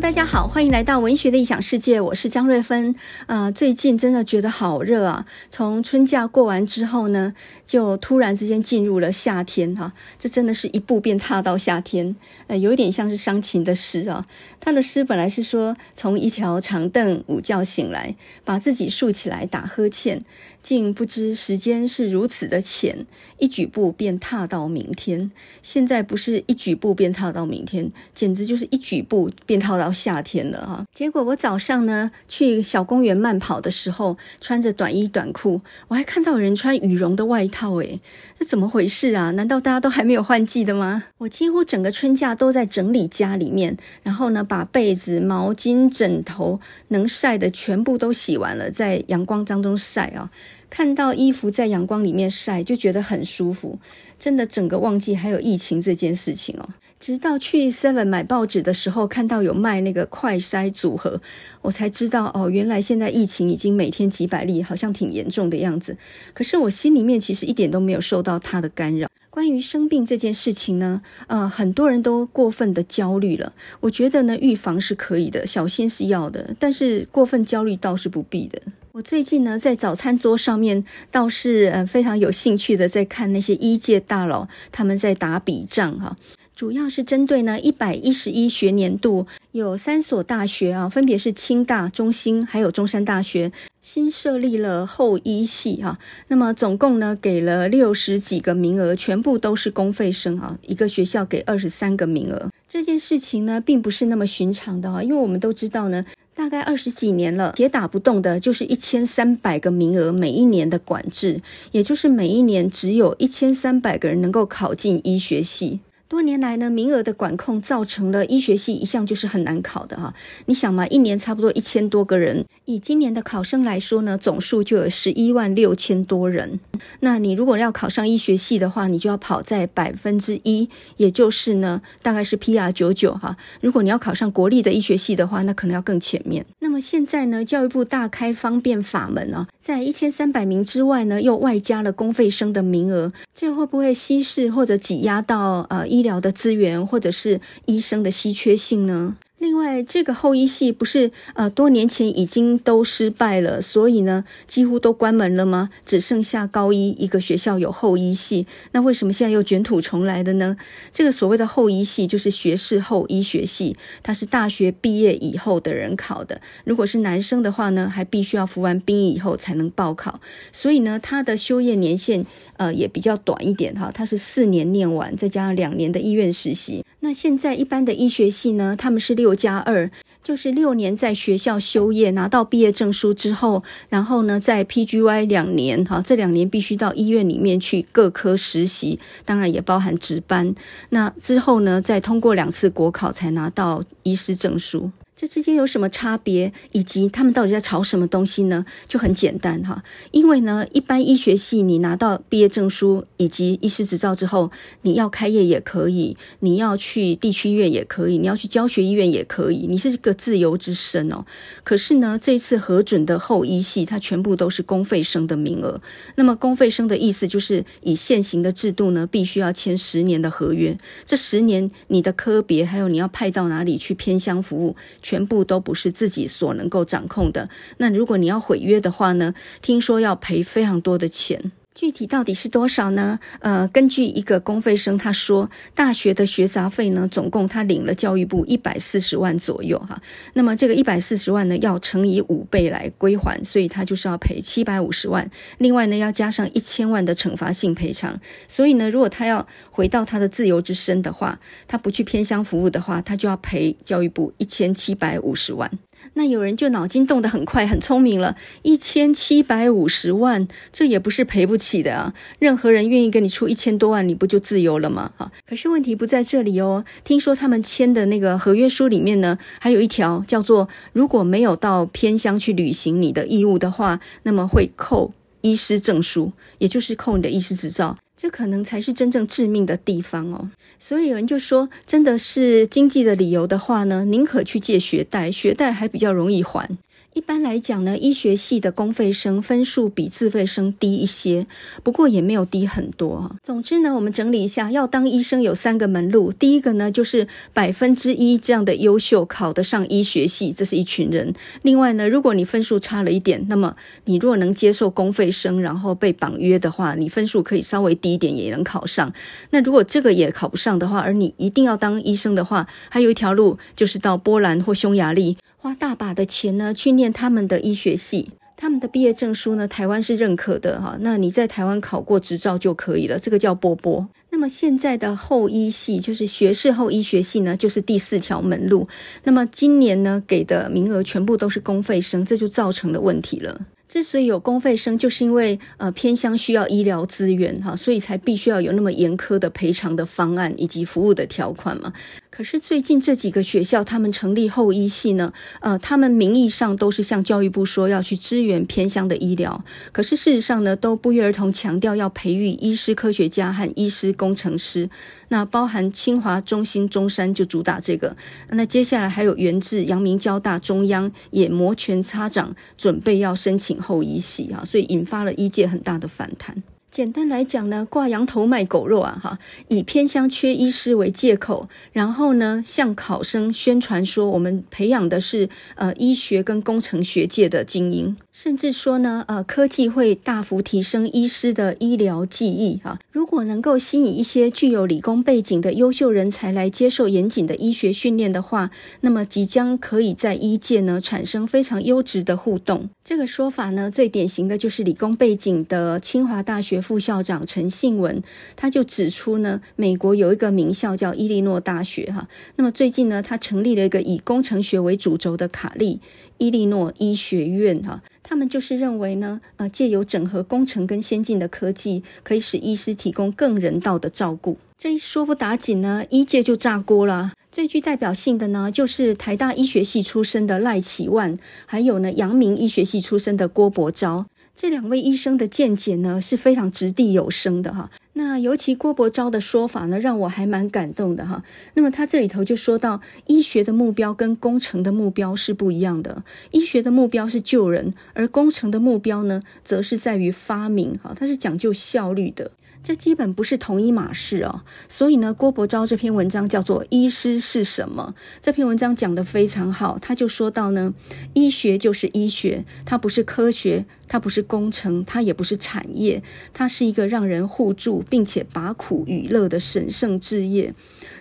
大家好，欢迎来到文学的异想世界，我是张瑞芬。啊、最近真的觉得好热啊！从春假过完之后呢，就突然之间进入了夏天哈、啊，这真的是一步便踏到夏天。呃，有点像是伤情的诗啊。他的诗本来是说，从一条长凳午觉醒来，把自己竖起来打呵欠，竟不知时间是如此的浅，一举步便踏到明天。现在不是一举步便踏到明天，简直就是一举步便。踏到夏天了哈，结果我早上呢去小公园慢跑的时候，穿着短衣短裤，我还看到人穿羽绒的外套，诶，这怎么回事啊？难道大家都还没有换季的吗？我几乎整个春假都在整理家里面，然后呢，把被子、毛巾、枕头能晒的全部都洗完了，在阳光当中晒啊。看到衣服在阳光里面晒，就觉得很舒服。真的，整个忘记还有疫情这件事情哦。直到去 Seven 买报纸的时候，看到有卖那个快筛组合，我才知道哦，原来现在疫情已经每天几百例，好像挺严重的样子。可是我心里面其实一点都没有受到它的干扰。关于生病这件事情呢，呃，很多人都过分的焦虑了。我觉得呢，预防是可以的，小心是要的，但是过分焦虑倒是不必的。我最近呢，在早餐桌上面倒是呃非常有兴趣的在看那些医界大佬他们在打笔仗哈。主要是针对呢一百一十一学年度，有三所大学啊，分别是清大、中兴还有中山大学，新设立了后医系哈。那么总共呢给了六十几个名额，全部都是公费生啊，一个学校给二十三个名额。这件事情呢并不是那么寻常的哈，因为我们都知道呢，大概二十几年了，铁打不动的就是一千三百个名额每一年的管制，也就是每一年只有一千三百个人能够考进医学系。多年来呢，名额的管控造成了医学系一向就是很难考的哈。你想嘛，一年差不多一千多个人，以今年的考生来说呢，总数就有十一万六千多人。那你如果要考上医学系的话，你就要跑在百分之一，也就是呢，大概是 PR 九九哈。如果你要考上国立的医学系的话，那可能要更前面。那么现在呢，教育部大开方便法门啊，在一千三百名之外呢，又外加了公费生的名额，这会不会稀释或者挤压到呃医医疗的资源，或者是医生的稀缺性呢？另外，这个后医系不是呃多年前已经都失败了，所以呢几乎都关门了吗？只剩下高一一个学校有后医系，那为什么现在又卷土重来的呢？这个所谓的后医系就是学士后医学系，它是大学毕业以后的人考的。如果是男生的话呢，还必须要服完兵役以后才能报考，所以呢，他的修业年限呃也比较短一点哈，它是四年念完，再加上两年的医院实习。那现在一般的医学系呢，他们是六加二，就是六年在学校修业，拿到毕业证书之后，然后呢在 PGY 两年，哈，这两年必须到医院里面去各科实习，当然也包含值班。那之后呢，再通过两次国考才拿到医师证书。这之间有什么差别，以及他们到底在吵什么东西呢？就很简单哈，因为呢，一般医学系你拿到毕业证书以及医师执照之后，你要开业也可以，你要去地区医院也可以，你要去教学医院也可以，你是个自由之身哦。可是呢，这一次核准的后医系，它全部都是公费生的名额。那么公费生的意思就是，以现行的制度呢，必须要签十年的合约，这十年你的科别还有你要派到哪里去偏乡服务。全部都不是自己所能够掌控的。那如果你要毁约的话呢？听说要赔非常多的钱。具体到底是多少呢？呃，根据一个公费生他说，大学的学杂费呢，总共他领了教育部一百四十万左右哈。那么这个一百四十万呢，要乘以五倍来归还，所以他就是要赔七百五十万。另外呢，要加上一千万的惩罚性赔偿。所以呢，如果他要回到他的自由之身的话，他不去偏乡服务的话，他就要赔教育部一千七百五十万。那有人就脑筋动得很快，很聪明了，一千七百五十万，这也不是赔不起的啊！任何人愿意给你出一千多万，你不就自由了吗？哈，可是问题不在这里哦。听说他们签的那个合约书里面呢，还有一条叫做，如果没有到偏乡去履行你的义务的话，那么会扣医师证书，也就是扣你的医师执照。这可能才是真正致命的地方哦，所以有人就说，真的是经济的理由的话呢，宁可去借学贷，学贷还比较容易还。一般来讲呢，医学系的公费生分数比自费生低一些，不过也没有低很多。总之呢，我们整理一下，要当医生有三个门路。第一个呢，就是百分之一这样的优秀考得上医学系，这是一群人。另外呢，如果你分数差了一点，那么你如果能接受公费生，然后被绑约的话，你分数可以稍微低一点也能考上。那如果这个也考不上的话，而你一定要当医生的话，还有一条路就是到波兰或匈牙利。花大把的钱呢，去念他们的医学系，他们的毕业证书呢，台湾是认可的哈。那你在台湾考过执照就可以了，这个叫波波。那么现在的后医系，就是学士后医学系呢，就是第四条门路。那么今年呢，给的名额全部都是公费生，这就造成了问题了。之所以有公费生，就是因为呃偏乡需要医疗资源哈，所以才必须要有那么严苛的赔偿的方案以及服务的条款嘛。可是最近这几个学校，他们成立后医系呢，呃，他们名义上都是向教育部说要去支援偏乡的医疗，可是事实上呢，都不约而同强调要培育医师科学家和医师工程师。那包含清华、中兴、中山就主打这个。那接下来还有源自、阳明、交大、中央也摩拳擦掌，准备要申请后医系啊，所以引发了医界很大的反弹。简单来讲呢，挂羊头卖狗肉啊，哈，以偏乡缺医师为借口，然后呢，向考生宣传说我们培养的是呃医学跟工程学界的精英，甚至说呢，呃，科技会大幅提升医师的医疗技艺啊。如果能够吸引一些具有理工背景的优秀人才来接受严谨的医学训练的话，那么即将可以在医界呢产生非常优质的互动。这个说法呢，最典型的就是理工背景的清华大学。副校长陈信文他就指出呢，美国有一个名校叫伊利诺大学哈，那么最近呢，他成立了一个以工程学为主轴的卡利伊利诺医学院哈，他们就是认为呢，呃，借由整合工程跟先进的科技，可以使医师提供更人道的照顾。这一说不打紧呢，医界就炸锅了。最具代表性的呢，就是台大医学系出身的赖启万，还有呢，阳明医学系出身的郭伯昭。这两位医生的见解呢，是非常掷地有声的哈。那尤其郭伯昭的说法呢，让我还蛮感动的哈。那么他这里头就说到，医学的目标跟工程的目标是不一样的。医学的目标是救人，而工程的目标呢，则是在于发明哈，它是讲究效率的。这基本不是同一码事哦，所以呢，郭伯昭这篇文章叫做《医师是什么》。这篇文章讲得非常好，他就说到呢，医学就是医学，它不是科学，它不是工程，它也不是产业，它是一个让人互助并且把苦与乐的神圣事业。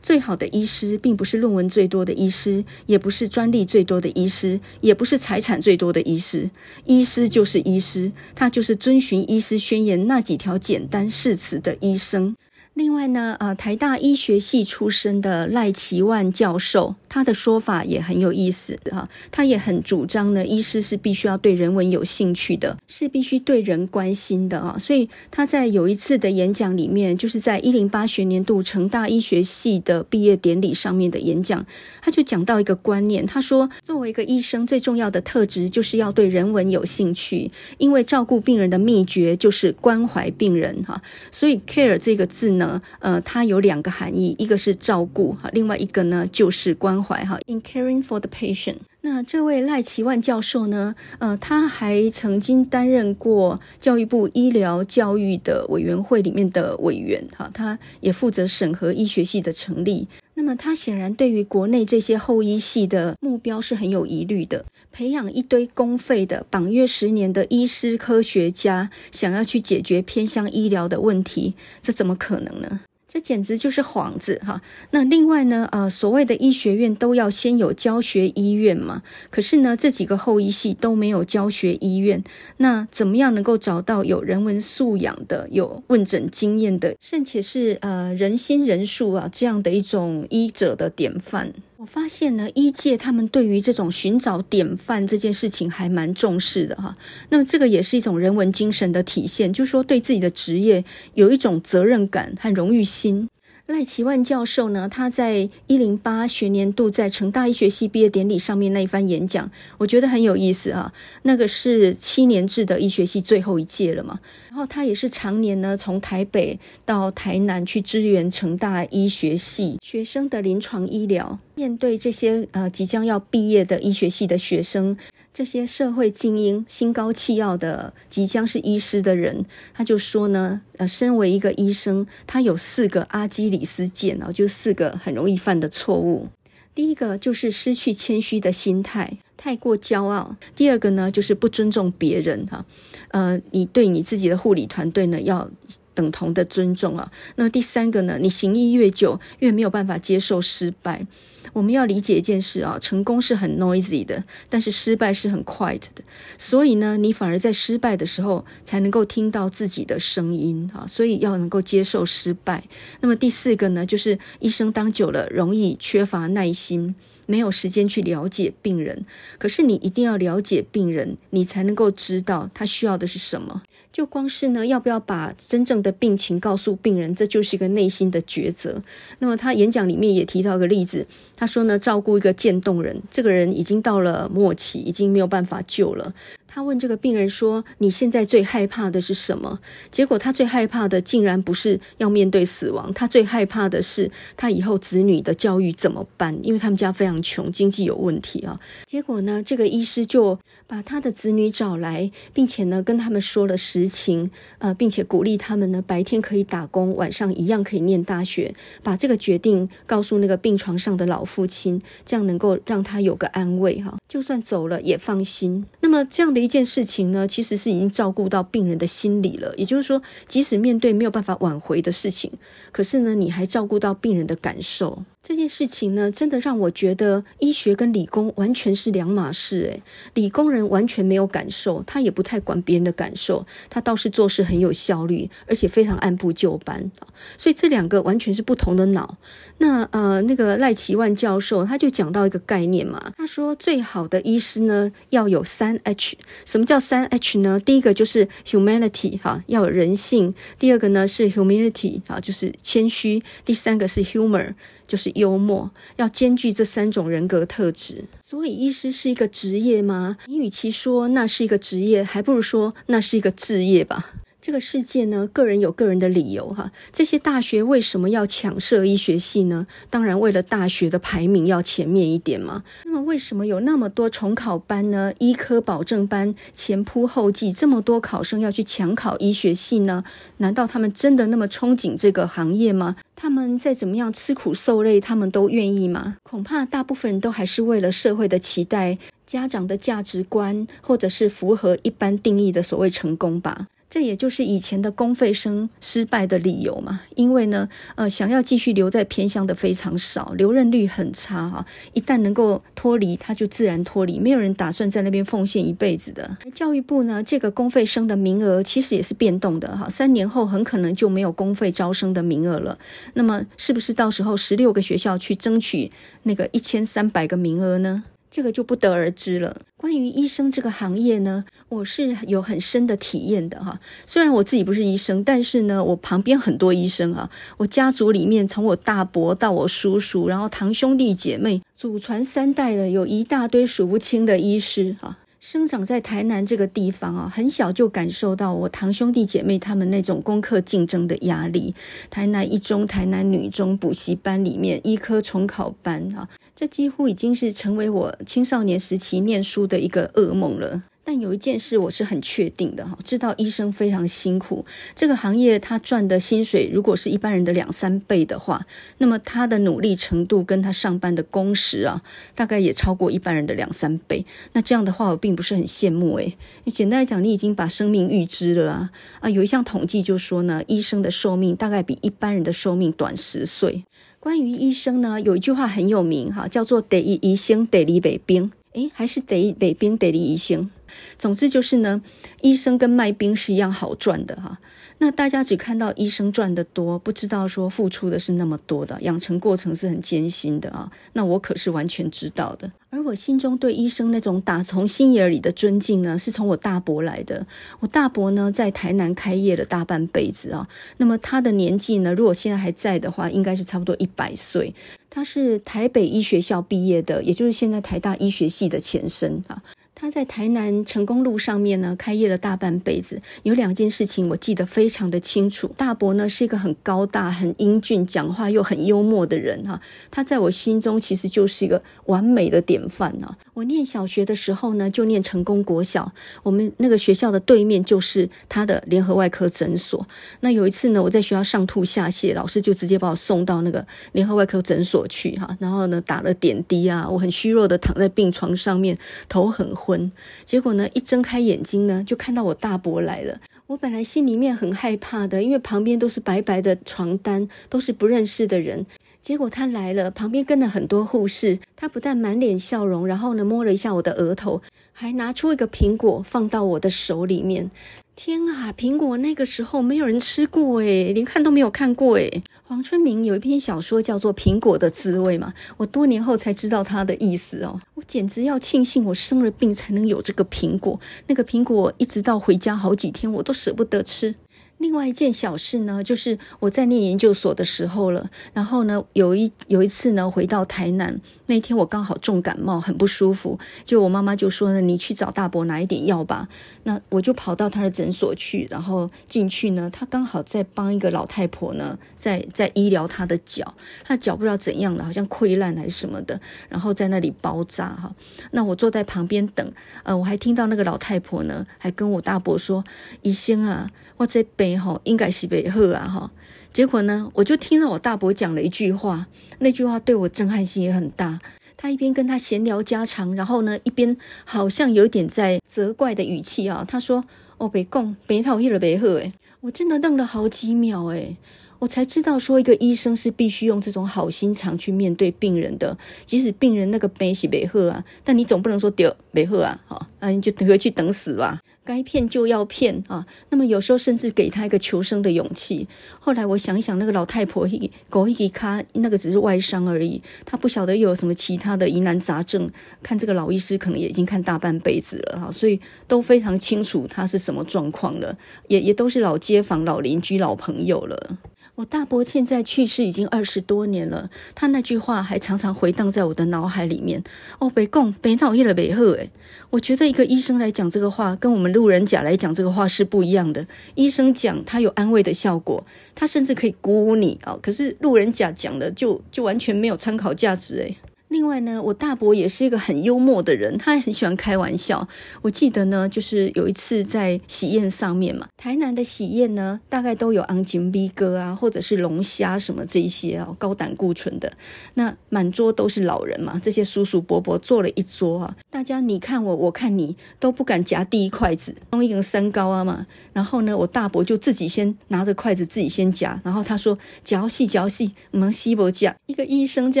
最好的医师，并不是论文最多的医师，也不是专利最多的医师，也不是财产最多的医师。医师就是医师，他就是遵循医师宣言那几条简单誓词的医生。另外呢，呃，台大医学系出身的赖奇万教授，他的说法也很有意思哈。他也很主张呢，医师是必须要对人文有兴趣的，是必须对人关心的啊。所以他在有一次的演讲里面，就是在一零八学年度成大医学系的毕业典礼上面的演讲，他就讲到一个观念，他说，作为一个医生，最重要的特质就是要对人文有兴趣，因为照顾病人的秘诀就是关怀病人哈。所以 care 这个字呢。呃，它有两个含义，一个是照顾哈，另外一个呢就是关怀哈。In caring for the patient，那这位赖奇万教授呢，呃，他还曾经担任过教育部医疗教育的委员会里面的委员哈，他也负责审核医学系的成立。那么他显然对于国内这些后医系的目标是很有疑虑的，培养一堆公费的绑约十年的医师科学家，想要去解决偏向医疗的问题，这怎么可能呢？这简直就是幌子哈！那另外呢，呃，所谓的医学院都要先有教学医院嘛，可是呢，这几个后医系都没有教学医院，那怎么样能够找到有人文素养的、有问诊经验的，甚且是呃仁心仁术啊这样的一种医者的典范？我发现呢，医界他们对于这种寻找典范这件事情还蛮重视的哈。那么这个也是一种人文精神的体现，就是说对自己的职业有一种责任感和荣誉心。赖奇万教授呢，他在一零八学年度在成大医学系毕业典礼上面那一番演讲，我觉得很有意思啊。那个是七年制的医学系最后一届了嘛，然后他也是常年呢从台北到台南去支援成大医学系学生的临床医疗，面对这些呃即将要毕业的医学系的学生。这些社会精英、心高气傲的即将是医师的人，他就说呢，呃，身为一个医生，他有四个阿基里斯腱啊，就四个很容易犯的错误。第一个就是失去谦虚的心态，太过骄傲；第二个呢，就是不尊重别人哈，呃，你对你自己的护理团队呢要等同的尊重啊。那第三个呢，你行医越久，越没有办法接受失败。我们要理解一件事啊，成功是很 noisy 的，但是失败是很 quiet 的。所以呢，你反而在失败的时候才能够听到自己的声音啊。所以要能够接受失败。那么第四个呢，就是医生当久了容易缺乏耐心，没有时间去了解病人。可是你一定要了解病人，你才能够知道他需要的是什么。就光是呢，要不要把真正的病情告诉病人，这就是一个内心的抉择。那么他演讲里面也提到一个例子，他说呢，照顾一个渐冻人，这个人已经到了末期，已经没有办法救了。他问这个病人说：“你现在最害怕的是什么？”结果他最害怕的竟然不是要面对死亡，他最害怕的是他以后子女的教育怎么办？因为他们家非常穷，经济有问题啊。结果呢，这个医师就把他的子女找来，并且呢跟他们说了实情，呃，并且鼓励他们呢白天可以打工，晚上一样可以念大学。把这个决定告诉那个病床上的老父亲，这样能够让他有个安慰哈，就算走了也放心。那么这样的。一件事情呢，其实是已经照顾到病人的心理了。也就是说，即使面对没有办法挽回的事情，可是呢，你还照顾到病人的感受。这件事情呢，真的让我觉得医学跟理工完全是两码事。诶，理工人完全没有感受，他也不太管别人的感受，他倒是做事很有效率，而且非常按部就班。所以这两个完全是不同的脑。那呃，那个赖奇万教授他就讲到一个概念嘛，他说最好好的医师呢要有三 H。什么叫三 H 呢？第一个就是 humanity 哈，要有人性；第二个呢是 humility 啊，就是谦虚；第三个是 humor。就是幽默，要兼具这三种人格特质。所以，医师是一个职业吗？你与其说那是一个职业，还不如说那是一个志业吧。这个世界呢，个人有个人的理由哈。这些大学为什么要抢设医学系呢？当然，为了大学的排名要前面一点嘛。那么，为什么有那么多重考班呢？医科保证班前仆后继，这么多考生要去抢考医学系呢？难道他们真的那么憧憬这个行业吗？他们再怎么样吃苦受累，他们都愿意吗？恐怕大部分人都还是为了社会的期待、家长的价值观，或者是符合一般定义的所谓成功吧。这也就是以前的公费生失败的理由嘛，因为呢，呃，想要继续留在偏乡的非常少，留任率很差哈。一旦能够脱离，他就自然脱离，没有人打算在那边奉献一辈子的。教育部呢，这个公费生的名额其实也是变动的哈，三年后很可能就没有公费招生的名额了。那么，是不是到时候十六个学校去争取那个一千三百个名额呢？这个就不得而知了。关于医生这个行业呢，我是有很深的体验的哈。虽然我自己不是医生，但是呢，我旁边很多医生啊。我家族里面，从我大伯到我叔叔，然后堂兄弟姐妹，祖传三代的，有一大堆数不清的医师哈。生长在台南这个地方啊，很小就感受到我堂兄弟姐妹他们那种功课竞争的压力。台南一中、台南女中补习班里面，医科重考班啊。这几乎已经是成为我青少年时期念书的一个噩梦了。但有一件事我是很确定的哈，知道医生非常辛苦，这个行业他赚的薪水如果是一般人的两三倍的话，那么他的努力程度跟他上班的工时啊，大概也超过一般人的两三倍。那这样的话，我并不是很羡慕诶。简单来讲，你已经把生命预支了啊啊！有一项统计就说呢，医生的寿命大概比一般人的寿命短十岁。关于医生呢，有一句话很有名哈，叫做“得一医生，第二卖冰”。诶，还是得一卖冰，得利医生。总之就是呢，医生跟卖冰是一样好赚的哈。那大家只看到医生赚得多，不知道说付出的是那么多的，养成过程是很艰辛的啊。那我可是完全知道的。而我心中对医生那种打从心眼里的尊敬呢，是从我大伯来的。我大伯呢，在台南开业了大半辈子啊。那么他的年纪呢，如果现在还在的话，应该是差不多一百岁。他是台北医学校毕业的，也就是现在台大医学系的前身啊。他在台南成功路上面呢，开业了大半辈子。有两件事情我记得非常的清楚。大伯呢是一个很高大、很英俊、讲话又很幽默的人哈。他在我心中其实就是一个完美的典范啊。我念小学的时候呢，就念成功国小。我们那个学校的对面就是他的联合外科诊所。那有一次呢，我在学校上吐下泻，老师就直接把我送到那个联合外科诊所去哈。然后呢，打了点滴啊，我很虚弱的躺在病床上面，头很昏，结果呢，一睁开眼睛呢，就看到我大伯来了。我本来心里面很害怕的，因为旁边都是白白的床单，都是不认识的人。结果他来了，旁边跟了很多护士。他不但满脸笑容，然后呢，摸了一下我的额头，还拿出一个苹果放到我的手里面。天啊，苹果那个时候没有人吃过诶，连看都没有看过诶。黄春明有一篇小说叫做《苹果的滋味》嘛，我多年后才知道它的意思哦。我简直要庆幸我生了病才能有这个苹果，那个苹果一直到回家好几天我都舍不得吃。另外一件小事呢，就是我在念研究所的时候了。然后呢，有一有一次呢，回到台南那一天，我刚好重感冒，很不舒服。就我妈妈就说呢：“你去找大伯拿一点药吧。”那我就跑到他的诊所去，然后进去呢，他刚好在帮一个老太婆呢，在在医疗她的脚，她脚不知道怎样了，好像溃烂还是什么的，然后在那里包扎哈。那我坐在旁边等，呃，我还听到那个老太婆呢，还跟我大伯说：“医生啊。”我在北边哈应该是没好啊哈，结果呢，我就听到我大伯讲了一句话，那句话对我震撼性也很大。他一边跟他闲聊家常，然后呢，一边好像有点在责怪的语气啊。他说：“哦，别讲，别套去了，别喝。”诶，我真的愣了好几秒，诶，我才知道说一个医生是必须用这种好心肠去面对病人的，即使病人那个病是别喝啊，但你总不能说丢别喝啊，好，啊，你就回去等死吧。该骗就要骗啊！那么有时候甚至给他一个求生的勇气。后来我想一想，那个老太婆一狗一卡，那个只是外伤而已，她不晓得有什么其他的疑难杂症。看这个老医师可能也已经看大半辈子了哈，所以都非常清楚他是什么状况了，也也都是老街坊、老邻居、老朋友了。我大伯现在去世已经二十多年了，他那句话还常常回荡在我的脑海里面。哦，别讲，别讨厌了，别喝。诶，我觉得一个医生来讲这个话，跟我们路人甲来讲这个话是不一样的。医生讲他有安慰的效果，他甚至可以鼓舞你啊。可是路人甲讲的就就完全没有参考价值诶。另外呢，我大伯也是一个很幽默的人，他也很喜欢开玩笑。我记得呢，就是有一次在喜宴上面嘛，台南的喜宴呢，大概都有昂金逼哥啊，或者是龙虾什么这一些啊，高胆固醇的。那满桌都是老人嘛，这些叔叔伯伯坐了一桌啊，大家你看我，我看你，都不敢夹第一筷子，弄一个三高啊嘛。然后呢，我大伯就自己先拿着筷子自己先夹，然后他说：“嚼细嚼细，我们西伯夹。”一个医生这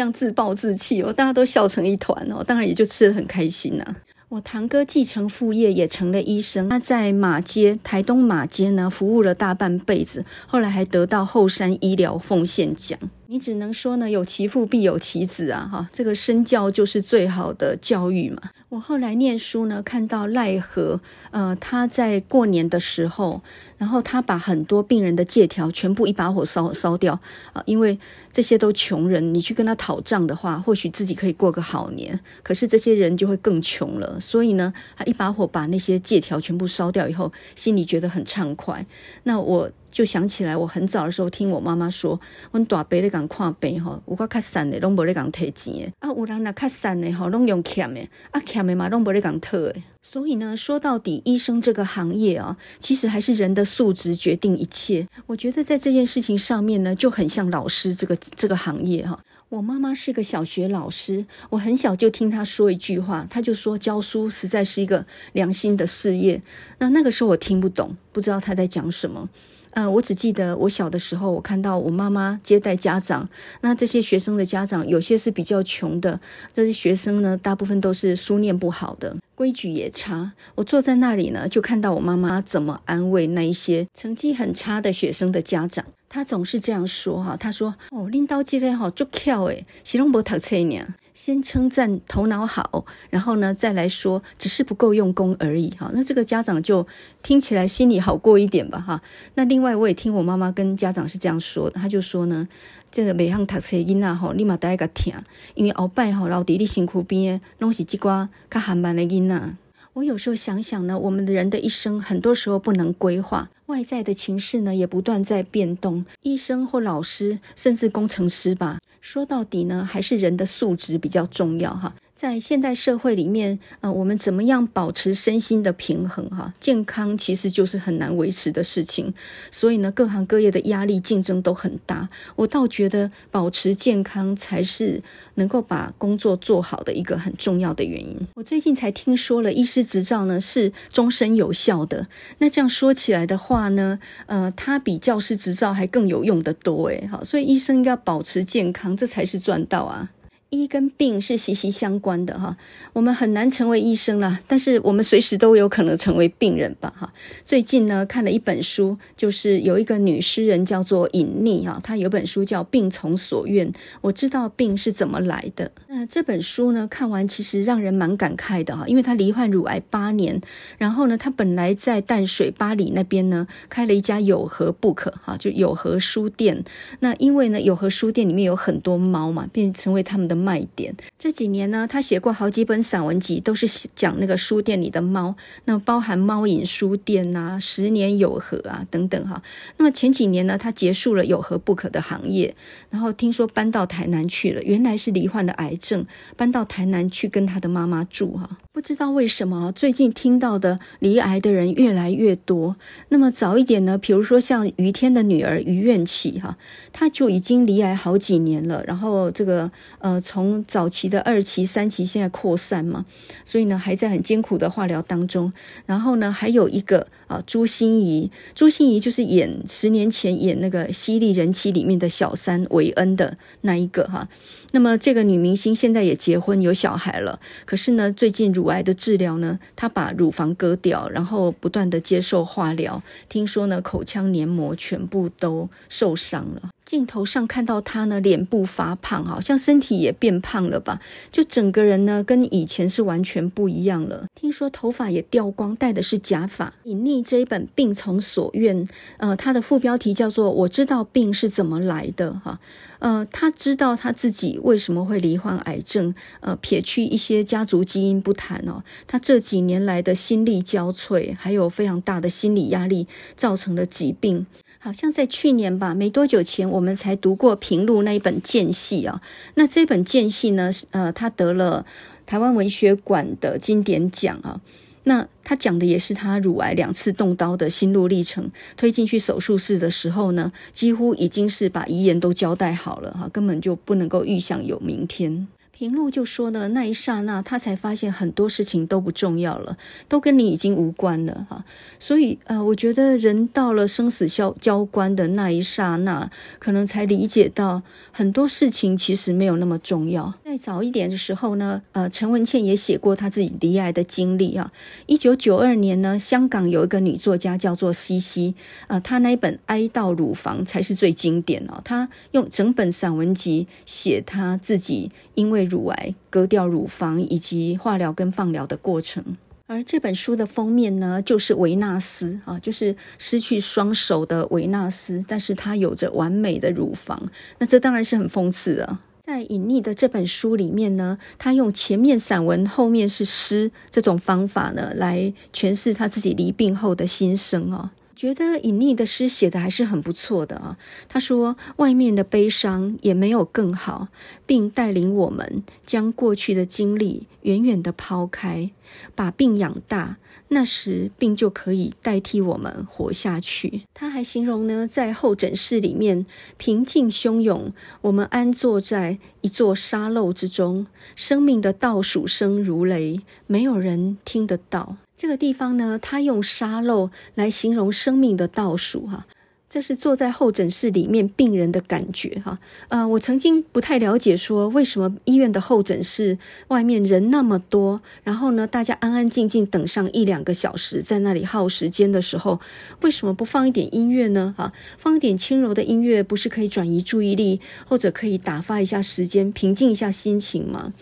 样自暴自弃哦。大家都笑成一团哦，当然也就吃得很开心呐、啊。我堂哥继承父业，也成了医生。他在马街，台东马街呢，服务了大半辈子，后来还得到后山医疗奉献奖。你只能说呢，有其父必有其子啊！哈，这个身教就是最好的教育嘛。我后来念书呢，看到赖和，呃，他在过年的时候，然后他把很多病人的借条全部一把火烧烧掉啊，因为这些都穷人，你去跟他讨账的话，或许自己可以过个好年，可是这些人就会更穷了。所以呢，他一把火把那些借条全部烧掉以后，心里觉得很畅快。那我。就想起来，我很早的时候听我妈妈说，我大伯咧讲看病吼，有个较善的拢无咧讲退钱的，啊，有人那较善的吼，拢用欠的，啊，欠的嘛拢无咧讲退的。所以呢，说到底，医生这个行业啊，其实还是人的素质决定一切。我觉得在这件事情上面呢，就很像老师这个这个行业哈。我妈妈是个小学老师，我很小就听她说一句话，她就说教书实在是一个良心的事业。那那个时候我听不懂，不知道她在讲什么。呃，我只记得我小的时候，我看到我妈妈接待家长，那这些学生的家长有些是比较穷的，这些学生呢，大部分都是书念不好的，规矩也差。我坐在那里呢，就看到我妈妈怎么安慰那一些成绩很差的学生的家长。她总是这样说哈，她说：“哦，领导这个好足巧诶，是拢无读册呢。”先称赞头脑好，然后呢，再来说只是不够用功而已。哈，那这个家长就听起来心里好过一点吧。哈，那另外我也听我妈妈跟家长是这样说的，他就说呢，这个每项读册囡仔吼，立马带个听，因为后摆吼老弟弟辛苦边拢是几挂较含慢的囡仔。我有时候想想呢，我们的人的一生很多时候不能规划，外在的情势呢也不断在变动。医生或老师，甚至工程师吧，说到底呢，还是人的素质比较重要哈。在现代社会里面，呃，我们怎么样保持身心的平衡？哈，健康其实就是很难维持的事情。所以呢，各行各业的压力竞争都很大。我倒觉得保持健康才是能够把工作做好的一个很重要的原因。我最近才听说了，医师执照呢是终身有效的。那这样说起来的话呢，呃，它比教师执照还更有用得多诶。好，所以医生应该要保持健康，这才是赚到啊。医跟病是息息相关的哈，我们很难成为医生啦，但是我们随时都有可能成为病人吧哈。最近呢，看了一本书，就是有一个女诗人叫做尹幂哈，她有本书叫《病从所愿》，我知道病是怎么来的。那这本书呢，看完其实让人蛮感慨的哈，因为她罹患乳癌八年，然后呢，她本来在淡水八里那边呢开了一家有和 book 哈，就有和书店。那因为呢，有和书店里面有很多猫嘛，变成为他们的。卖点。这几年呢，他写过好几本散文集，都是讲那个书店里的猫，那包含猫影书店啊、十年有和啊等等哈。那么前几年呢，他结束了有何不可的行业，然后听说搬到台南去了，原来是罹患的癌症，搬到台南去跟他的妈妈住哈。不知道为什么最近听到的罹癌的人越来越多。那么早一点呢，比如说像余天的女儿余愿起哈，他就已经离癌好几年了，然后这个呃。从早期的二期、三期，现在扩散嘛，所以呢，还在很艰苦的化疗当中。然后呢，还有一个啊，朱心怡，朱心怡就是演十年前演那个《犀利人妻》里面的小三韦恩的那一个哈。那么这个女明星现在也结婚有小孩了，可是呢，最近乳癌的治疗呢，她把乳房割掉，然后不断的接受化疗，听说呢，口腔黏膜全部都受伤了。镜头上看到他呢，脸部发胖，好像身体也变胖了吧？就整个人呢，跟以前是完全不一样了。听说头发也掉光，戴的是假发。隐匿这一本《病从所愿》，呃，它的副标题叫做“我知道病是怎么来的”哈。呃，他知道他自己为什么会罹患癌症。呃，撇去一些家族基因不谈哦，他这几年来的心力交瘁，还有非常大的心理压力，造成了疾病。好像在去年吧，没多久前，我们才读过平路那一本《间隙》啊。那这本《间隙》呢，呃，他得了台湾文学馆的经典奖啊。那他讲的也是他乳癌两次动刀的心路历程。推进去手术室的时候呢，几乎已经是把遗言都交代好了哈，根本就不能够预想有明天。平路就说呢，那一刹那，他才发现很多事情都不重要了，都跟你已经无关了哈。所以呃，我觉得人到了生死交交关的那一刹那，可能才理解到很多事情其实没有那么重要。再早一点的时候呢，呃，陈文茜也写过她自己罹癌的经历啊。一九九二年呢，香港有一个女作家叫做西西啊，她那一本《哀悼乳房》才是最经典哦。她用整本散文集写她自己因为乳癌割掉乳房以及化疗跟放疗的过程，而这本书的封面呢，就是维纳斯啊，就是失去双手的维纳斯，但是她有着完美的乳房，那这当然是很讽刺的。在隐匿的这本书里面呢，他用前面散文后面是诗这种方法呢，来诠释他自己罹病后的心声啊。觉得尹幂的诗写得还是很不错的啊。他说：“外面的悲伤也没有更好，并带领我们将过去的经历远远地抛开，把病养大。那时病就可以代替我们活下去。”他还形容呢，在候诊室里面平静汹涌，我们安坐在一座沙漏之中，生命的倒数声如雷，没有人听得到。这个地方呢，他用沙漏来形容生命的倒数，哈，这是坐在候诊室里面病人的感觉，哈，呃，我曾经不太了解，说为什么医院的候诊室外面人那么多，然后呢，大家安安静静等上一两个小时，在那里耗时间的时候，为什么不放一点音乐呢？哈，放一点轻柔的音乐，不是可以转移注意力，或者可以打发一下时间，平静一下心情吗？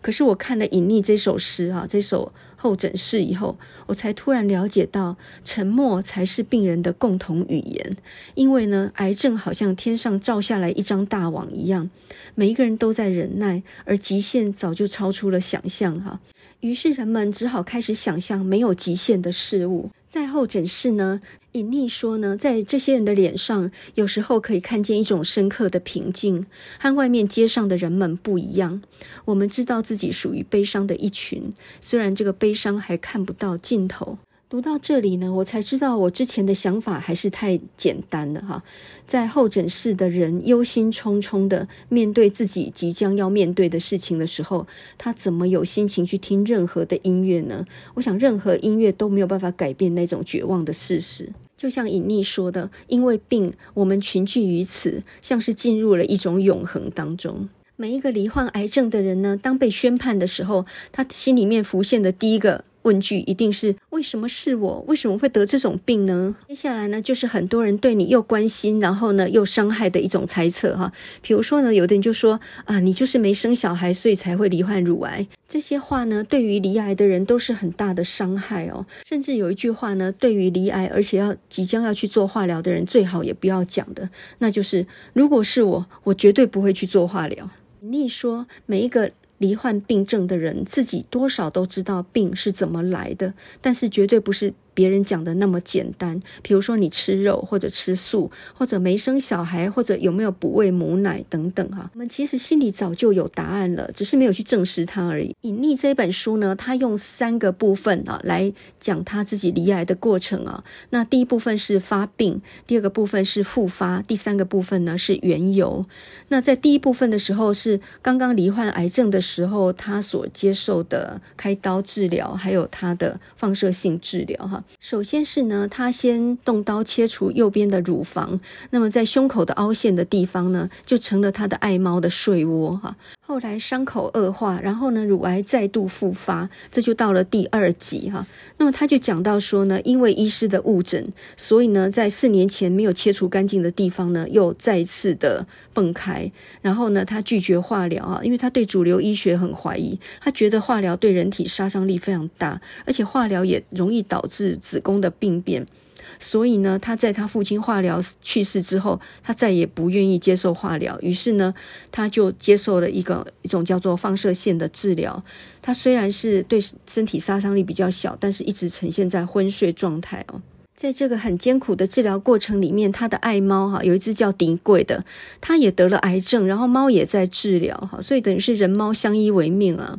可是我看了隐匿这首诗，哈，这首。候诊室以后，我才突然了解到，沉默才是病人的共同语言。因为呢，癌症好像天上照下来一张大网一样，每一个人都在忍耐，而极限早就超出了想象哈。于是人们只好开始想象没有极限的事物。在候诊室呢，隐匿说呢，在这些人的脸上，有时候可以看见一种深刻的平静，和外面街上的人们不一样。我们知道自己属于悲伤的一群，虽然这个悲伤还看不到尽头。读到这里呢，我才知道我之前的想法还是太简单了哈。在候诊室的人忧心忡忡的面对自己即将要面对的事情的时候，他怎么有心情去听任何的音乐呢？我想，任何音乐都没有办法改变那种绝望的事实。就像隐匿说的，因为病，我们群聚于此，像是进入了一种永恒当中。每一个罹患癌症的人呢，当被宣判的时候，他心里面浮现的第一个。问句一定是为什么是我？为什么会得这种病呢？接下来呢，就是很多人对你又关心，然后呢又伤害的一种猜测哈。比如说呢，有的人就说啊，你就是没生小孩，所以才会罹患乳癌。这些话呢，对于罹癌的人都是很大的伤害哦。甚至有一句话呢，对于罹癌而且要即将要去做化疗的人，最好也不要讲的，那就是如果是我，我绝对不会去做化疗。你说每一个。罹患病症的人自己多少都知道病是怎么来的，但是绝对不是。别人讲的那么简单，比如说你吃肉或者吃素，或者没生小孩，或者有没有哺喂母奶等等哈，我们其实心里早就有答案了，只是没有去证实它而已。隐匿这本书呢，他用三个部分啊来讲他自己罹癌的过程啊。那第一部分是发病，第二个部分是复发，第三个部分呢是缘由。那在第一部分的时候是刚刚罹患癌症的时候，他所接受的开刀治疗，还有他的放射性治疗哈。首先是呢，他先动刀切除右边的乳房，那么在胸口的凹陷的地方呢，就成了他的爱猫的睡窝哈。后来伤口恶化，然后呢，乳癌再度复发，这就到了第二集哈。那么他就讲到说呢，因为医师的误诊，所以呢，在四年前没有切除干净的地方呢，又再次的崩开。然后呢，他拒绝化疗啊，因为他对主流医学很怀疑，他觉得化疗对人体杀伤力非常大，而且化疗也容易导致。子宫的病变，所以呢，他在他父亲化疗去世之后，他再也不愿意接受化疗，于是呢，他就接受了一个一种叫做放射线的治疗。他虽然是对身体杀伤力比较小，但是一直呈现在昏睡状态哦。在这个很艰苦的治疗过程里面，他的爱猫哈有一只叫迪贵的，他也得了癌症，然后猫也在治疗哈，所以等于是人猫相依为命啊。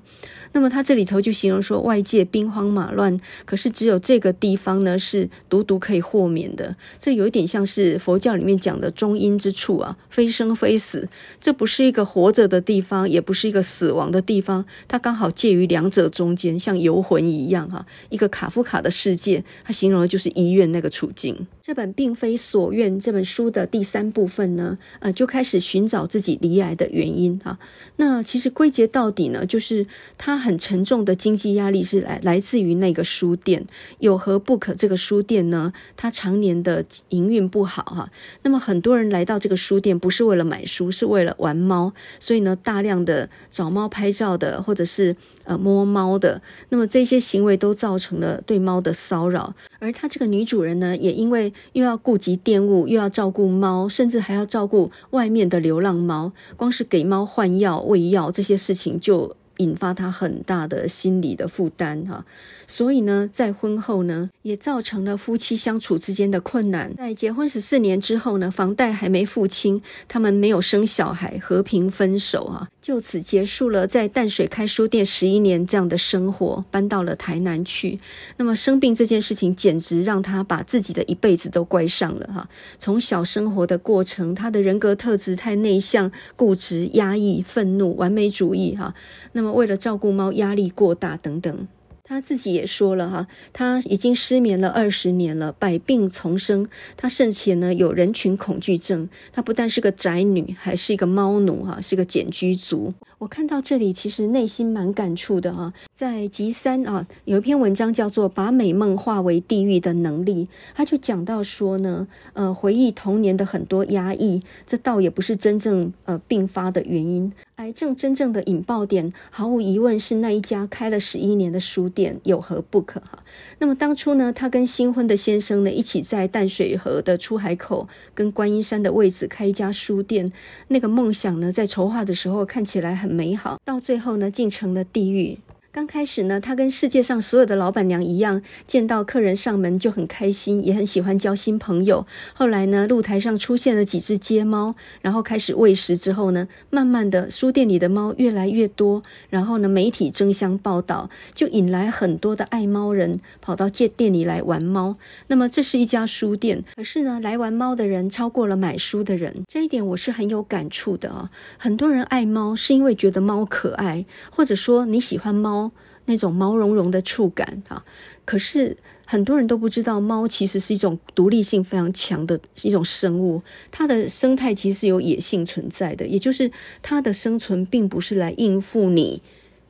那么他这里头就形容说，外界兵荒马乱，可是只有这个地方呢是独独可以豁免的。这有一点像是佛教里面讲的中阴之处啊，非生非死，这不是一个活着的地方，也不是一个死亡的地方，它刚好介于两者中间，像游魂一样哈，一个卡夫卡的世界。他形容的就是医院那个处境。这本并非所愿这本书的第三部分呢，呃，就开始寻找自己罹癌的原因啊。那其实归结到底呢，就是他很沉重的经济压力是来来自于那个书店。有何不可？这个书店呢，它常年的营运不好哈。那么很多人来到这个书店不是为了买书，是为了玩猫，所以呢，大量的找猫拍照的，或者是呃摸猫的，那么这些行为都造成了对猫的骚扰。而他这个女主人呢，也因为又要顾及店务，又要照顾猫，甚至还要照顾外面的流浪猫，光是给猫换药、喂药这些事情，就引发他很大的心理的负担哈。所以呢，在婚后呢，也造成了夫妻相处之间的困难。在结婚十四年之后呢，房贷还没付清，他们没有生小孩，和平分手啊，就此结束了在淡水开书店十一年这样的生活，搬到了台南去。那么生病这件事情，简直让他把自己的一辈子都关上了哈。从小生活的过程，他的人格特质太内向、固执、压抑、愤怒、完美主义哈。那么为了照顾猫，压力过大等等。他自己也说了哈，他已经失眠了二十年了，百病丛生。他甚且呢有人群恐惧症。他不但是个宅女，还是一个猫奴哈，是个简居族。我看到这里，其实内心蛮感触的哈。在集三啊，有一篇文章叫做《把美梦化为地狱的能力》，他就讲到说呢，呃，回忆童年的很多压抑，这倒也不是真正呃病发的原因。癌症真正的引爆点，毫无疑问是那一家开了十一年的书店，有何不可哈？那么当初呢，他跟新婚的先生呢，一起在淡水河的出海口跟观音山的位置开一家书店，那个梦想呢，在筹划的时候看起来很美好，到最后呢，竟成了地狱。刚开始呢，他跟世界上所有的老板娘一样，见到客人上门就很开心，也很喜欢交新朋友。后来呢，露台上出现了几只街猫，然后开始喂食之后呢，慢慢的书店里的猫越来越多，然后呢，媒体争相报道，就引来很多的爱猫人跑到借店里来玩猫。那么这是一家书店，可是呢，来玩猫的人超过了买书的人，这一点我是很有感触的啊。很多人爱猫是因为觉得猫可爱，或者说你喜欢猫。那种毛茸茸的触感啊，可是很多人都不知道，猫其实是一种独立性非常强的一种生物，它的生态其实是有野性存在的，也就是它的生存并不是来应付你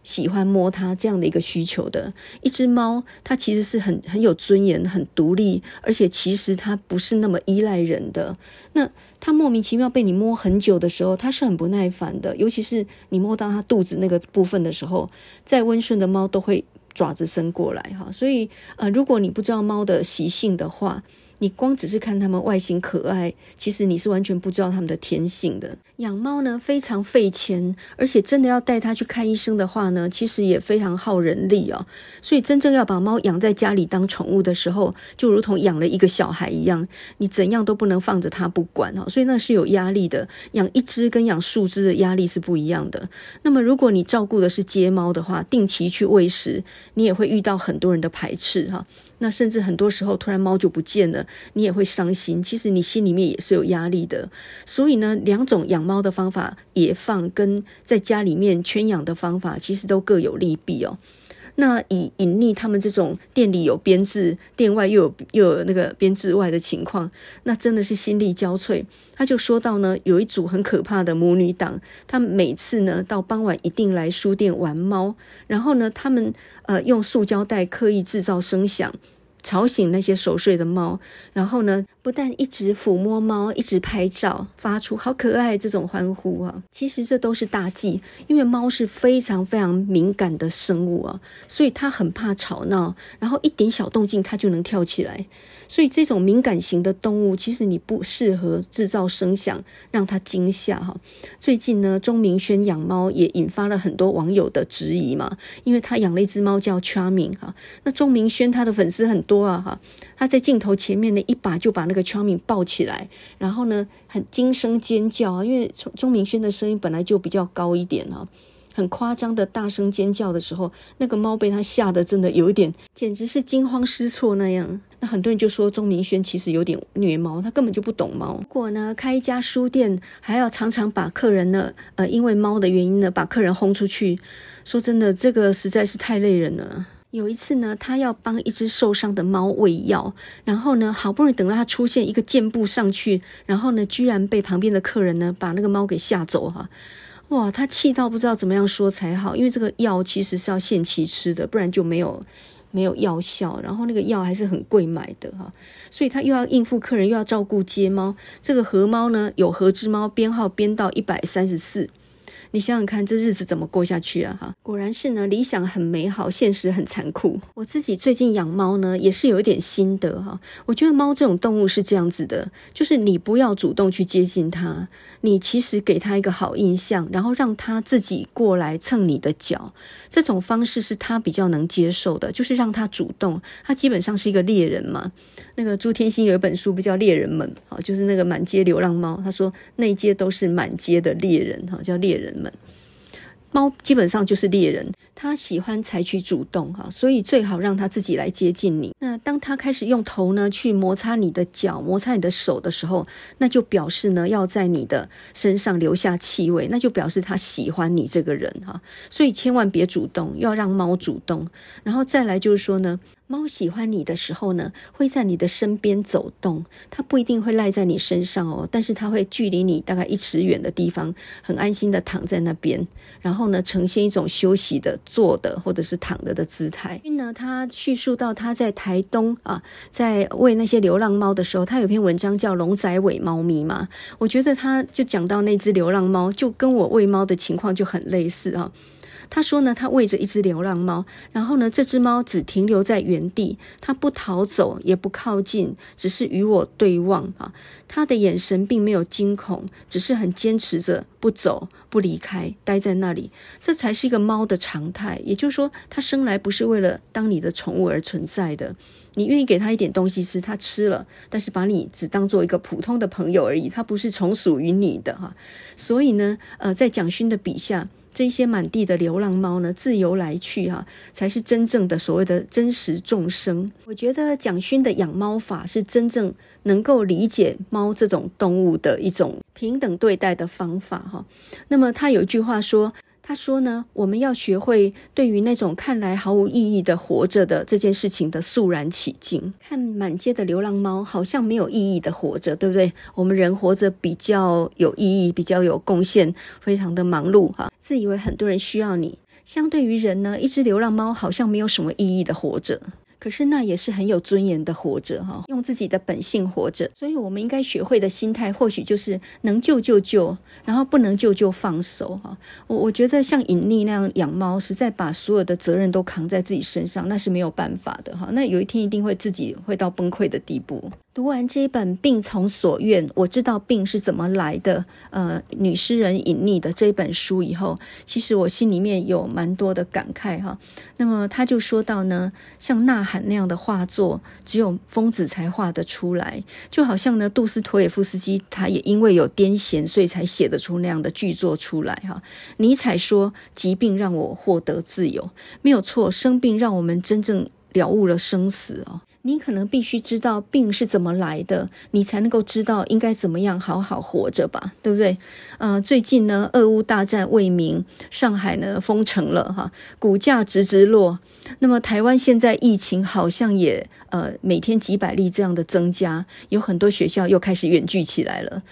喜欢摸它这样的一个需求的。一只猫，它其实是很很有尊严、很独立，而且其实它不是那么依赖人的。那它莫名其妙被你摸很久的时候，它是很不耐烦的。尤其是你摸到它肚子那个部分的时候，再温顺的猫都会爪子伸过来哈。所以呃，如果你不知道猫的习性的话，你光只是看它们外形可爱，其实你是完全不知道它们的天性的。养猫呢非常费钱，而且真的要带它去看医生的话呢，其实也非常耗人力哦。所以真正要把猫养在家里当宠物的时候，就如同养了一个小孩一样，你怎样都不能放着它不管哦。所以那是有压力的，养一只跟养数只的压力是不一样的。那么如果你照顾的是街猫的话，定期去喂食，你也会遇到很多人的排斥哈。那甚至很多时候突然猫就不见了，你也会伤心。其实你心里面也是有压力的。所以呢，两种养猫的方法，野放跟在家里面圈养的方法，其实都各有利弊哦。那以隐匿他们这种店里有编制，店外又有又有那个编制外的情况，那真的是心力交瘁。他就说到呢，有一组很可怕的母女档，他们每次呢到傍晚一定来书店玩猫，然后呢，他们呃用塑胶袋刻意制造声响。吵醒那些熟睡的猫，然后呢，不但一直抚摸猫，一直拍照，发出好可爱这种欢呼啊！其实这都是大忌，因为猫是非常非常敏感的生物啊，所以它很怕吵闹，然后一点小动静它就能跳起来。所以这种敏感型的动物，其实你不适合制造声响让它惊吓哈。最近呢，钟明轩养猫也引发了很多网友的质疑嘛，因为他养了一只猫叫 Charming 哈。那钟明轩他的粉丝很多啊哈，他在镜头前面呢一把就把那个 Charming 抱起来，然后呢很惊声尖叫啊，因为钟明轩的声音本来就比较高一点啊。很夸张的大声尖叫的时候，那个猫被他吓得真的有一点，简直是惊慌失措那样。那很多人就说钟明轩其实有点虐猫，他根本就不懂猫。如果呢开一家书店，还要常常把客人呢，呃，因为猫的原因呢，把客人轰出去。说真的，这个实在是太累人了。有一次呢，他要帮一只受伤的猫喂药，然后呢，好不容易等到他出现一个箭步上去，然后呢，居然被旁边的客人呢把那个猫给吓走哈。哇，他气到不知道怎么样说才好，因为这个药其实是要限期吃的，不然就没有没有药效。然后那个药还是很贵买的哈，所以他又要应付客人，又要照顾街猫。这个荷猫呢，有荷之猫编号编到一百三十四。你想想看，这日子怎么过下去啊？哈，果然是呢，理想很美好，现实很残酷。我自己最近养猫呢，也是有一点心得哈。我觉得猫这种动物是这样子的，就是你不要主动去接近它，你其实给他一个好印象，然后让他自己过来蹭你的脚，这种方式是他比较能接受的，就是让他主动。他基本上是一个猎人嘛。那个朱天心有一本书，不叫《猎人们》啊，就是那个满街流浪猫。他说那一街都是满街的猎人哈，叫猎人们。猫基本上就是猎人，他喜欢采取主动哈，所以最好让他自己来接近你。那当他开始用头呢去摩擦你的脚、摩擦你的手的时候，那就表示呢要在你的身上留下气味，那就表示他喜欢你这个人哈。所以千万别主动，要让猫主动。然后再来就是说呢。猫喜欢你的时候呢，会在你的身边走动，它不一定会赖在你身上哦，但是它会距离你大概一尺远的地方，很安心的躺在那边，然后呢，呈现一种休息的坐的或者是躺着的姿态。因为呢，他叙述到他在台东啊，在喂那些流浪猫的时候，他有篇文章叫《龙仔尾猫咪》嘛，我觉得他就讲到那只流浪猫，就跟我喂猫的情况就很类似啊。他说呢，他喂着一只流浪猫，然后呢，这只猫只停留在原地，它不逃走，也不靠近，只是与我对望啊。他的眼神并没有惊恐，只是很坚持着不走、不离开，待在那里。这才是一个猫的常态。也就是说，它生来不是为了当你的宠物而存在的。你愿意给他一点东西吃，他吃了，但是把你只当做一个普通的朋友而已，他不是从属于你的哈。所以呢，呃，在蒋勋的笔下，这些满地的流浪猫呢，自由来去哈，才是真正的所谓的真实众生。我觉得蒋勋的养猫法是真正能够理解猫这种动物的一种平等对待的方法哈。那么他有一句话说。他说呢，我们要学会对于那种看来毫无意义的活着的这件事情的肃然起敬。看满街的流浪猫，好像没有意义的活着，对不对？我们人活着比较有意义，比较有贡献，非常的忙碌哈，自以为很多人需要你。相对于人呢，一只流浪猫好像没有什么意义的活着。可是那也是很有尊严的活着哈，用自己的本性活着。所以，我们应该学会的心态，或许就是能救就救，然后不能救就放手哈。我我觉得像隐匿那样养猫，实在把所有的责任都扛在自己身上，那是没有办法的哈。那有一天一定会自己会到崩溃的地步。读完这一本《病从所愿》，我知道病是怎么来的。呃，女诗人隐匿的这一本书以后，其实我心里面有蛮多的感慨哈。那么他就说到呢，像《呐喊》那样的画作，只有疯子才画得出来。就好像呢，杜斯妥也夫斯基他也因为有癫痫，所以才写得出那样的剧作出来哈。尼采说：“疾病让我获得自由。”没有错，生病让我们真正了悟了生死哦。你可能必须知道病是怎么来的，你才能够知道应该怎么样好好活着吧，对不对？呃，最近呢，俄乌大战未明，上海呢封城了哈，股价直直落。那么台湾现在疫情好像也呃每天几百例这样的增加，有很多学校又开始远距起来了。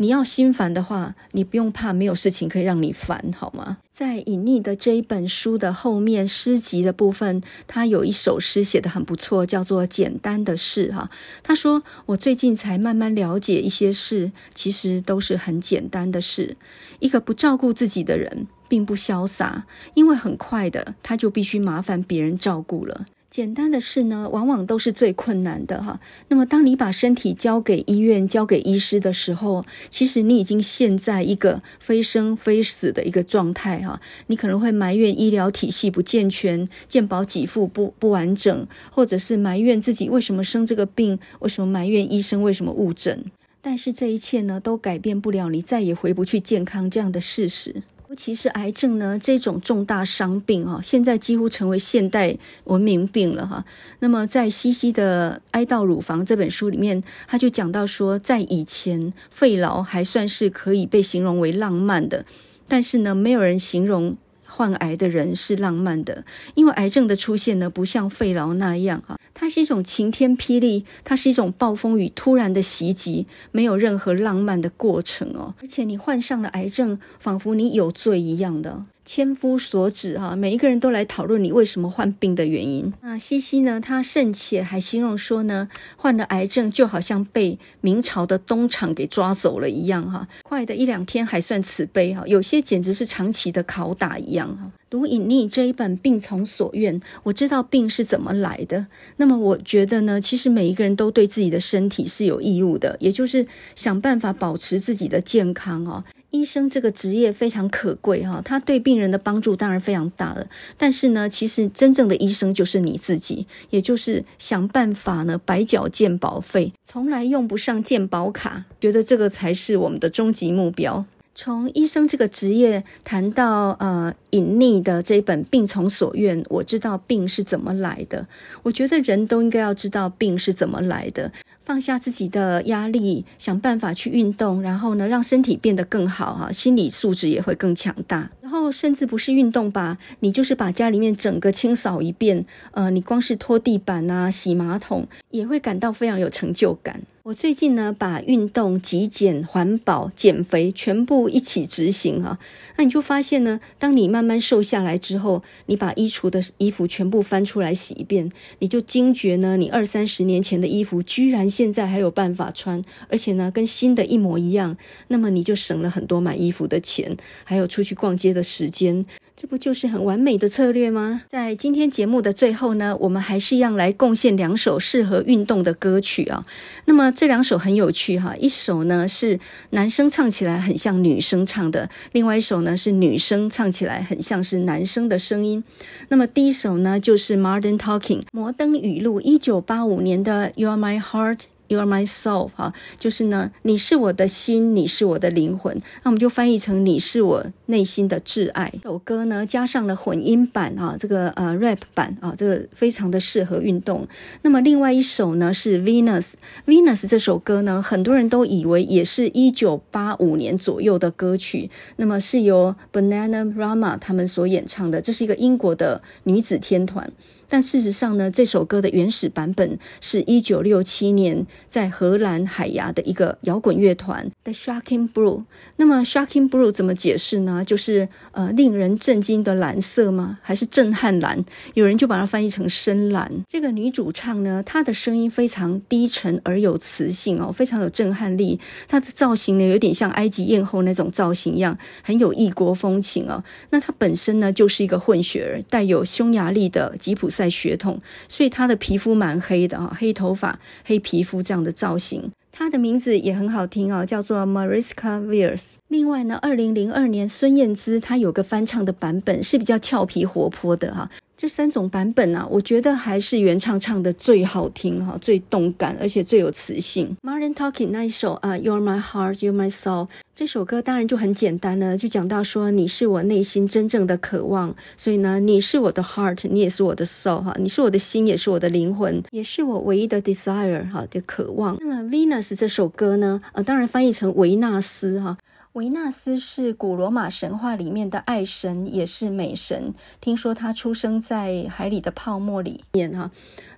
你要心烦的话，你不用怕，没有事情可以让你烦，好吗？在隐匿的这一本书的后面诗集的部分，他有一首诗写得很不错，叫做《简单的事》哈。他说：“我最近才慢慢了解一些事，其实都是很简单的事。一个不照顾自己的人，并不潇洒，因为很快的，他就必须麻烦别人照顾了。”简单的事呢，往往都是最困难的哈。那么，当你把身体交给医院、交给医师的时候，其实你已经陷在一个非生非死的一个状态哈。你可能会埋怨医疗体系不健全、健保给付不不完整，或者是埋怨自己为什么生这个病，为什么埋怨医生为什么误诊。但是这一切呢，都改变不了你再也回不去健康这样的事实。尤其是癌症呢，这种重大伤病啊，现在几乎成为现代文明病了哈。那么，在西西的《哀悼乳房》这本书里面，他就讲到说，在以前，肺痨还算是可以被形容为浪漫的，但是呢，没有人形容患癌的人是浪漫的，因为癌症的出现呢，不像肺痨那样啊。它是一种晴天霹雳，它是一种暴风雨突然的袭击，没有任何浪漫的过程哦。而且你患上了癌症，仿佛你有罪一样的。千夫所指哈，每一个人都来讨论你为什么患病的原因。那西西呢？他甚且还形容说呢，患了癌症就好像被明朝的东厂给抓走了一样哈，快的一两天还算慈悲哈，有些简直是长期的拷打一样哈。读隐匿这一本《病从所愿》，我知道病是怎么来的。那么我觉得呢，其实每一个人都对自己的身体是有义务的，也就是想办法保持自己的健康哦。医生这个职业非常可贵哈，他对病人的帮助当然非常大了。但是呢，其实真正的医生就是你自己，也就是想办法呢白缴健保费，从来用不上健保卡，觉得这个才是我们的终极目标。从医生这个职业谈到呃隐匿的这一本《病从所愿》，我知道病是怎么来的。我觉得人都应该要知道病是怎么来的。放下自己的压力，想办法去运动，然后呢，让身体变得更好哈，心理素质也会更强大。然后甚至不是运动吧，你就是把家里面整个清扫一遍，呃，你光是拖地板啊、洗马桶，也会感到非常有成就感。我最近呢，把运动、极简、环保、减肥全部一起执行哈，那你就发现呢，当你慢慢瘦下来之后，你把衣橱的衣服全部翻出来洗一遍，你就惊觉呢，你二三十年前的衣服居然。现在还有办法穿，而且呢，跟新的一模一样，那么你就省了很多买衣服的钱，还有出去逛街的时间。这不就是很完美的策略吗？在今天节目的最后呢，我们还是一样来贡献两首适合运动的歌曲啊。那么这两首很有趣哈，一首呢是男生唱起来很像女生唱的，另外一首呢是女生唱起来很像是男生的声音。那么第一首呢就是 Modern Talking 摩登语录，一九八五年的 You Are My Heart。You are my soul，哈，就是呢，你是我的心，你是我的灵魂，那我们就翻译成你是我内心的挚爱。这首歌呢，加上了混音版啊，这个呃 rap 版啊，这个非常的适合运动。那么另外一首呢是 Venus，Venus 这首歌呢，很多人都以为也是一九八五年左右的歌曲，那么是由 Bananarama 他们所演唱的，这是一个英国的女子天团。但事实上呢，这首歌的原始版本是一九六七年在荷兰海牙的一个摇滚乐团 The Shocking Blue。那么 Shocking Blue 怎么解释呢？就是呃令人震惊的蓝色吗？还是震撼蓝？有人就把它翻译成深蓝。这个女主唱呢，她的声音非常低沉而有磁性哦，非常有震撼力。她的造型呢，有点像埃及艳后那种造型一样，很有异国风情哦。那她本身呢，就是一个混血儿，带有匈牙利的吉普在血统，所以他的皮肤蛮黑的啊，黑头发、黑皮肤这样的造型。他的名字也很好听啊，叫做 Mariska Viers。另外呢，二零零二年孙燕姿她有个翻唱的版本是比较俏皮活泼的哈。这三种版本、啊，我觉得还是原唱唱的最好听哈，最动感，而且最有磁性。Martin Talking 那一首啊，You're My Heart, You're My Soul，这首歌当然就很简单了，就讲到说你是我内心真正的渴望，所以呢，你是我的 heart，你也是我的 soul 哈，你是我的心，也是我的灵魂，也是我唯一的 desire 哈的渴望。那么 Venus 这首歌呢，呃，当然翻译成维纳斯哈。维纳斯是古罗马神话里面的爱神，也是美神。听说她出生在海里的泡沫里面哈。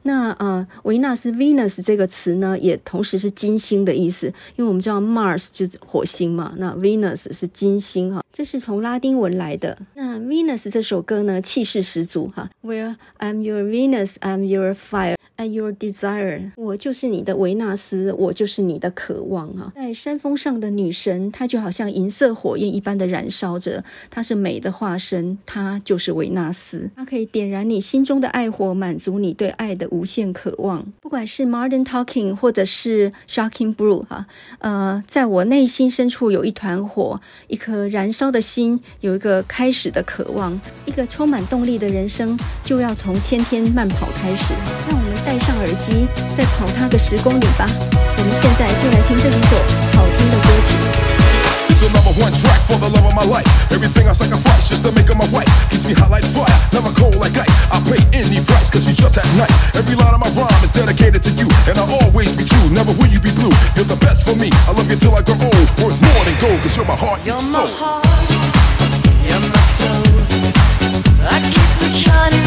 那呃，维纳斯 （Venus） 这个词呢，也同时是金星的意思，因为我们知道 Mars 就是火星嘛，那 Venus 是金星哈，这是从拉丁文来的。那 Venus 这首歌呢，气势十足哈。Where I'm your Venus, I'm your fire. Your desire，我就是你的维纳斯，我就是你的渴望啊！在山峰上的女神，她就好像银色火焰一般的燃烧着，她是美的化身，她就是维纳斯，她可以点燃你心中的爱火，满足你对爱的无限渴望。不管是 Modern Talking 或者是 Shocking Blue 哈，呃，在我内心深处有一团火，一颗燃烧的心，有一个开始的渴望，一个充满动力的人生，就要从天天慢跑开始。让我。戴上耳机，再跑它个十公里吧。我们现在就来听这几首好听的歌曲。It's a number one track for the love of my life. Everything I sacrifice just to make her my wife. Keeps me hot like fire, never cold like ice. I pay any price cause she's just that nice. Every line of my rhyme is dedicated to you. And I'll always be true, never will you be blue. You're the best for me, I love you till I grow old. Worth more than gold cause you're my heart and soul. You're my heart, you're my soul. I keep it shining